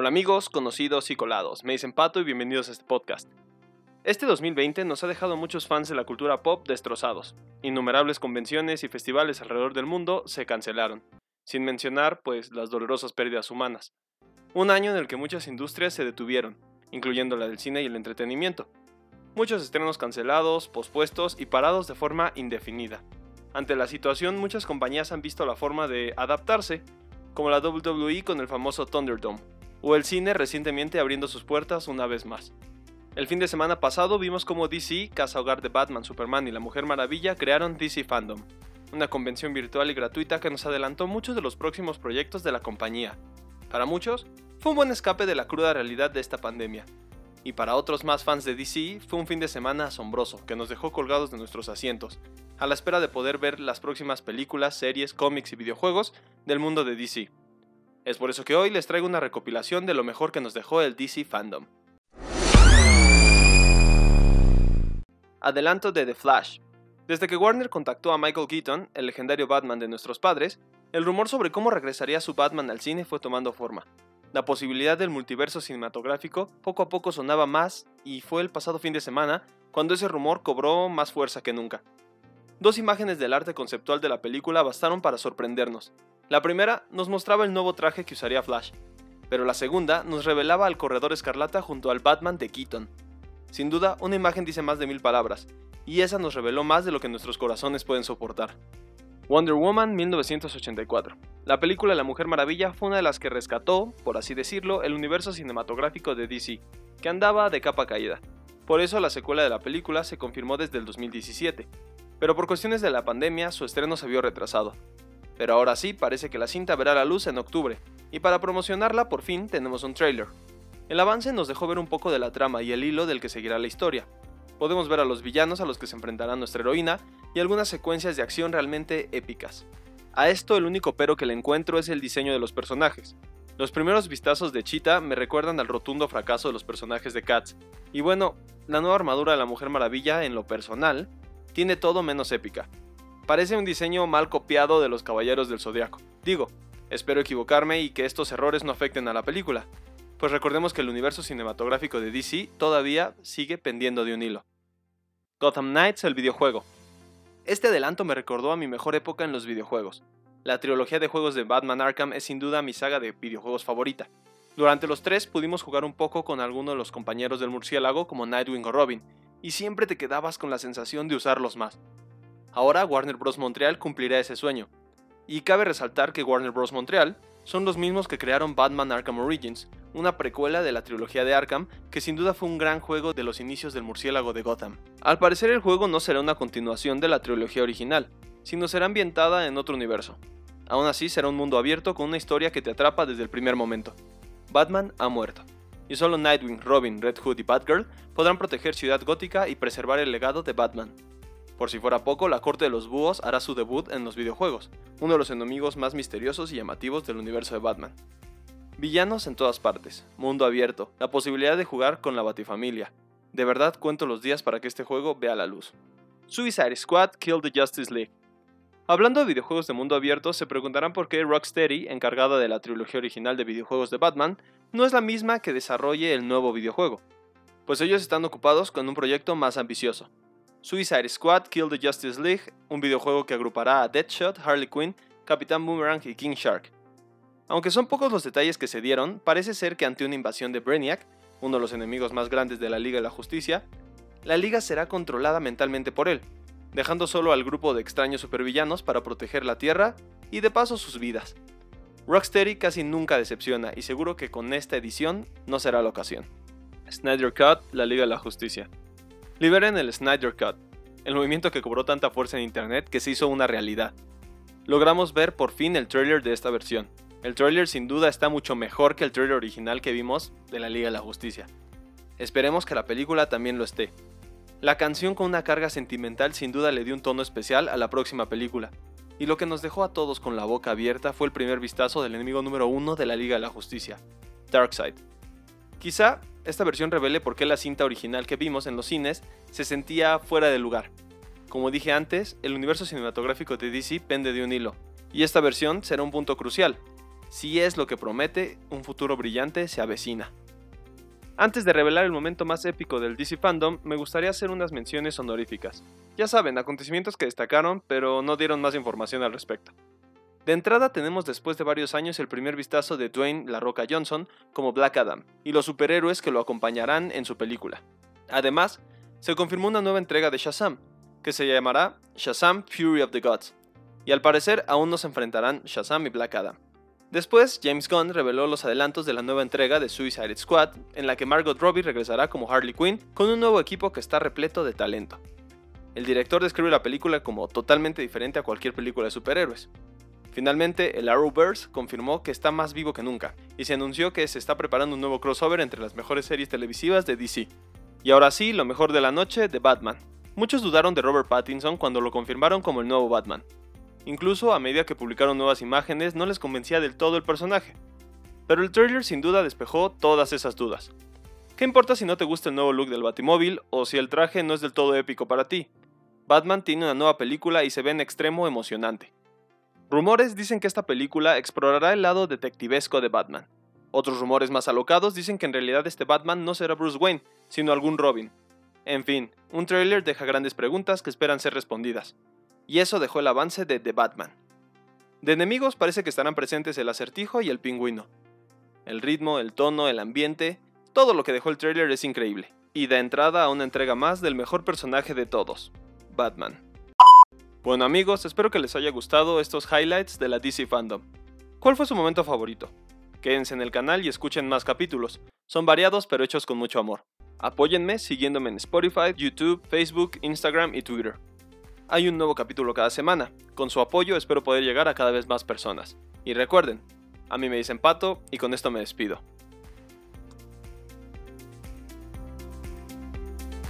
Hola amigos, conocidos y colados, me dicen Pato y bienvenidos a este podcast. Este 2020 nos ha dejado muchos fans de la cultura pop destrozados. Innumerables convenciones y festivales alrededor del mundo se cancelaron, sin mencionar, pues, las dolorosas pérdidas humanas. Un año en el que muchas industrias se detuvieron, incluyendo la del cine y el entretenimiento. Muchos estrenos cancelados, pospuestos y parados de forma indefinida. Ante la situación, muchas compañías han visto la forma de adaptarse, como la WWE con el famoso Thunderdome, o el cine recientemente abriendo sus puertas una vez más. El fin de semana pasado vimos cómo DC, Casa Hogar de Batman, Superman y la Mujer Maravilla crearon DC Fandom, una convención virtual y gratuita que nos adelantó muchos de los próximos proyectos de la compañía. Para muchos, fue un buen escape de la cruda realidad de esta pandemia. Y para otros más fans de DC, fue un fin de semana asombroso que nos dejó colgados de nuestros asientos, a la espera de poder ver las próximas películas, series, cómics y videojuegos del mundo de DC. Es por eso que hoy les traigo una recopilación de lo mejor que nos dejó el DC Fandom. Adelanto de The Flash. Desde que Warner contactó a Michael Keaton, el legendario Batman de nuestros padres, el rumor sobre cómo regresaría su Batman al cine fue tomando forma. La posibilidad del multiverso cinematográfico poco a poco sonaba más y fue el pasado fin de semana cuando ese rumor cobró más fuerza que nunca. Dos imágenes del arte conceptual de la película bastaron para sorprendernos. La primera nos mostraba el nuevo traje que usaría Flash, pero la segunda nos revelaba al corredor escarlata junto al Batman de Keaton, sin duda, una imagen dice más de mil palabras, y esa nos reveló más de lo que nuestros corazones pueden soportar. Wonder Woman 1984. La película La Mujer Maravilla fue una de las que rescató, por así decirlo, el universo cinematográfico de DC, que andaba de capa caída. Por eso la secuela de la película se confirmó desde el 2017, pero por cuestiones de la pandemia su estreno se vio retrasado. Pero ahora sí parece que la cinta verá la luz en octubre, y para promocionarla por fin tenemos un trailer. El avance nos dejó ver un poco de la trama y el hilo del que seguirá la historia. Podemos ver a los villanos a los que se enfrentará nuestra heroína y algunas secuencias de acción realmente épicas. A esto el único pero que le encuentro es el diseño de los personajes. Los primeros vistazos de Cheetah me recuerdan al rotundo fracaso de los personajes de Cats. Y bueno, la nueva armadura de la Mujer Maravilla, en lo personal, tiene todo menos épica. Parece un diseño mal copiado de los Caballeros del Zodiaco. Digo, espero equivocarme y que estos errores no afecten a la película, pues recordemos que el universo cinematográfico de DC todavía sigue pendiendo de un hilo. Gotham Knights, el videojuego. Este adelanto me recordó a mi mejor época en los videojuegos. La trilogía de juegos de Batman Arkham es sin duda mi saga de videojuegos favorita. Durante los tres pudimos jugar un poco con alguno de los compañeros del murciélago como Nightwing o Robin, y siempre te quedabas con la sensación de usarlos más. Ahora Warner Bros. Montreal cumplirá ese sueño. Y cabe resaltar que Warner Bros. Montreal son los mismos que crearon Batman Arkham Origins, una precuela de la trilogía de Arkham que sin duda fue un gran juego de los inicios del murciélago de Gotham. Al parecer el juego no será una continuación de la trilogía original, sino será ambientada en otro universo. Aún así será un mundo abierto con una historia que te atrapa desde el primer momento. Batman ha muerto, y solo Nightwing, Robin, Red Hood y Batgirl podrán proteger Ciudad Gótica y preservar el legado de Batman. Por si fuera poco, la Corte de los Búhos hará su debut en los videojuegos, uno de los enemigos más misteriosos y llamativos del universo de Batman. Villanos en todas partes, mundo abierto, la posibilidad de jugar con la Batifamilia. De verdad cuento los días para que este juego vea la luz. Suicide Squad Kill the Justice League. Hablando de videojuegos de mundo abierto, se preguntarán por qué Rocksteady, encargada de la trilogía original de videojuegos de Batman, no es la misma que desarrolle el nuevo videojuego. Pues ellos están ocupados con un proyecto más ambicioso, Suicide Squad Kill the Justice League, un videojuego que agrupará a Deadshot, Harley Quinn, Capitán Boomerang y King Shark. Aunque son pocos los detalles que se dieron, parece ser que ante una invasión de Brainiac, uno de los enemigos más grandes de la Liga de la Justicia, la Liga será controlada mentalmente por él, dejando solo al grupo de extraños supervillanos para proteger la Tierra y de paso sus vidas. Rocksteady casi nunca decepciona y seguro que con esta edición no será la ocasión. Snyder Cut, la Liga de la Justicia. Liberen el Snyder Cut, el movimiento que cobró tanta fuerza en internet que se hizo una realidad. Logramos ver por fin el trailer de esta versión. El trailer sin duda está mucho mejor que el trailer original que vimos de la Liga de la Justicia. Esperemos que la película también lo esté. La canción con una carga sentimental sin duda le dio un tono especial a la próxima película, y lo que nos dejó a todos con la boca abierta fue el primer vistazo del enemigo número uno de la Liga de la Justicia, Darkseid. Quizá esta versión revele por qué la cinta original que vimos en los cines se sentía fuera de lugar. Como dije antes, el universo cinematográfico de DC pende de un hilo, y esta versión será un punto crucial. Si es lo que promete, un futuro brillante se avecina. Antes de revelar el momento más épico del DC Fandom, me gustaría hacer unas menciones honoríficas. Ya saben, acontecimientos que destacaron, pero no dieron más información al respecto. De entrada tenemos después de varios años el primer vistazo de Dwayne La Roca Johnson como Black Adam y los superhéroes que lo acompañarán en su película. Además, se confirmó una nueva entrega de Shazam, que se llamará Shazam Fury of the Gods, y al parecer aún no se enfrentarán Shazam y Black Adam. Después, James Gunn reveló los adelantos de la nueva entrega de Suicide Squad, en la que Margot Robbie regresará como Harley Quinn con un nuevo equipo que está repleto de talento. El director describe la película como totalmente diferente a cualquier película de superhéroes. Finalmente, el Arrowverse confirmó que está más vivo que nunca, y se anunció que se está preparando un nuevo crossover entre las mejores series televisivas de DC. Y ahora sí, lo mejor de la noche, de Batman. Muchos dudaron de Robert Pattinson cuando lo confirmaron como el nuevo Batman, Incluso a medida que publicaron nuevas imágenes no les convencía del todo el personaje. Pero el trailer sin duda despejó todas esas dudas. ¿Qué importa si no te gusta el nuevo look del Batimóvil o si el traje no es del todo épico para ti? Batman tiene una nueva película y se ve en extremo emocionante. Rumores dicen que esta película explorará el lado detectivesco de Batman. Otros rumores más alocados dicen que en realidad este Batman no será Bruce Wayne, sino algún Robin. En fin, un trailer deja grandes preguntas que esperan ser respondidas y eso dejó el avance de The Batman. De enemigos parece que estarán presentes el acertijo y el pingüino. El ritmo, el tono, el ambiente, todo lo que dejó el trailer es increíble, y da entrada a una entrega más del mejor personaje de todos, Batman. Bueno amigos, espero que les haya gustado estos highlights de la DC Fandom. ¿Cuál fue su momento favorito? Quédense en el canal y escuchen más capítulos. Son variados pero hechos con mucho amor. Apóyenme siguiéndome en Spotify, YouTube, Facebook, Instagram y Twitter. Hay un nuevo capítulo cada semana. Con su apoyo espero poder llegar a cada vez más personas. Y recuerden, a mí me dicen Pato y con esto me despido.